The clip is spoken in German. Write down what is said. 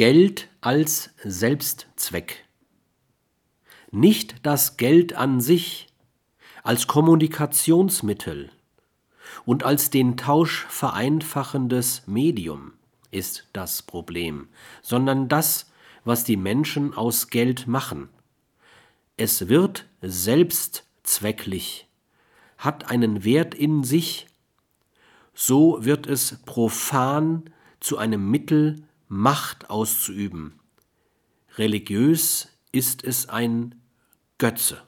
Geld als Selbstzweck. Nicht das Geld an sich als Kommunikationsmittel und als den Tausch vereinfachendes Medium ist das Problem, sondern das, was die Menschen aus Geld machen. Es wird selbstzwecklich, hat einen Wert in sich, so wird es profan zu einem Mittel, Macht auszuüben. Religiös ist es ein Götze.